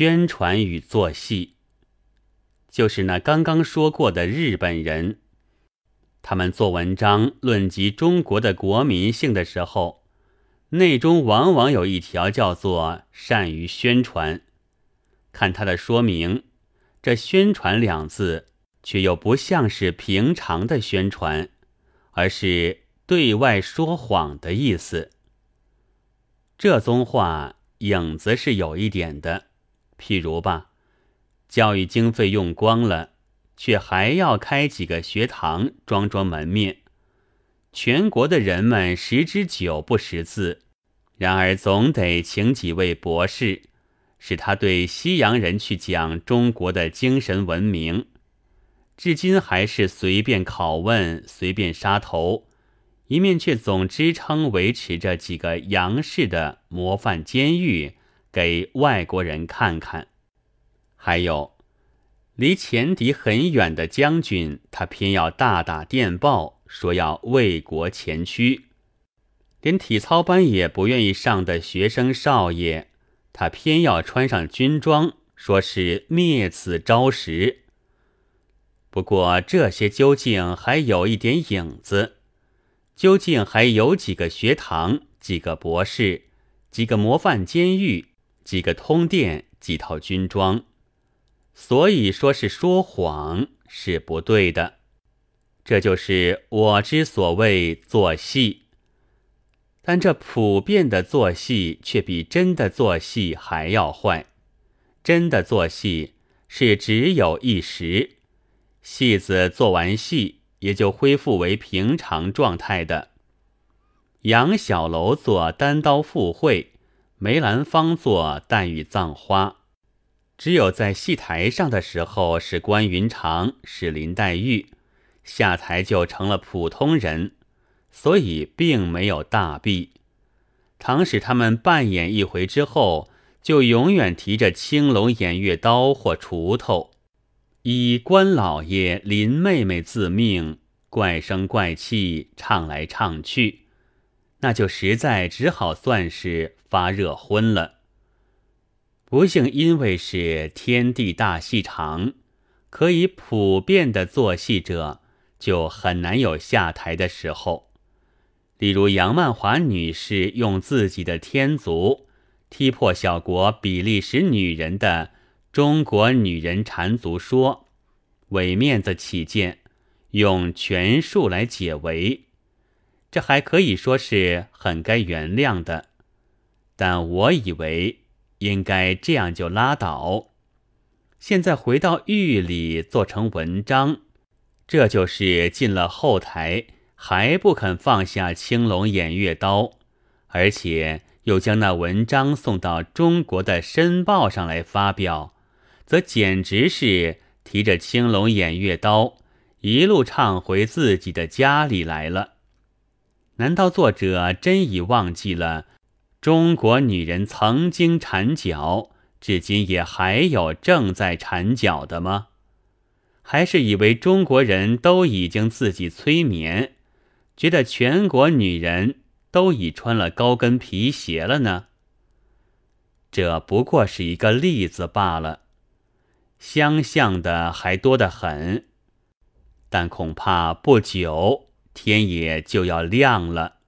宣传与做戏，就是那刚刚说过的日本人。他们做文章论及中国的国民性的时候，内中往往有一条叫做“善于宣传”。看他的说明，这“宣传”两字却又不像是平常的宣传，而是对外说谎的意思。这宗话影子是有一点的，譬如吧，教育经费用光了。却还要开几个学堂，装装门面。全国的人们十之九不识字，然而总得请几位博士，使他对西洋人去讲中国的精神文明。至今还是随便拷问，随便杀头，一面却总支撑维持着几个洋式的模范监狱给外国人看看。还有。离前敌很远的将军，他偏要大打电报说要为国前驱；连体操班也不愿意上的学生少爷，他偏要穿上军装，说是灭此招食。不过这些究竟还有一点影子，究竟还有几个学堂、几个博士、几个模范监狱、几个通电、几套军装。所以说是说谎是不对的，这就是我之所谓做戏。但这普遍的做戏却比真的做戏还要坏。真的做戏是只有一时，戏子做完戏也就恢复为平常状态的。杨小楼做单刀赴会，梅兰芳做黛玉葬花。只有在戏台上的时候是关云长，是林黛玉，下台就成了普通人，所以并没有大弊。倘使他们扮演一回之后，就永远提着青龙偃月刀或锄头，以关老爷、林妹妹自命，怪声怪气唱来唱去，那就实在只好算是发热昏了。不幸，因为是天地大戏场，可以普遍的做戏者，就很难有下台的时候。例如杨曼华女士用自己的天足踢破小国比利时女人的中国女人缠足说，为面子起见，用权术来解围，这还可以说是很该原谅的。但我以为。应该这样就拉倒。现在回到狱里做成文章，这就是进了后台还不肯放下青龙偃月刀，而且又将那文章送到中国的《申报》上来发表，则简直是提着青龙偃月刀一路唱回自己的家里来了。难道作者真已忘记了？中国女人曾经缠脚，至今也还有正在缠脚的吗？还是以为中国人都已经自己催眠，觉得全国女人都已穿了高跟皮鞋了呢？这不过是一个例子罢了，相像的还多得很。但恐怕不久天也就要亮了。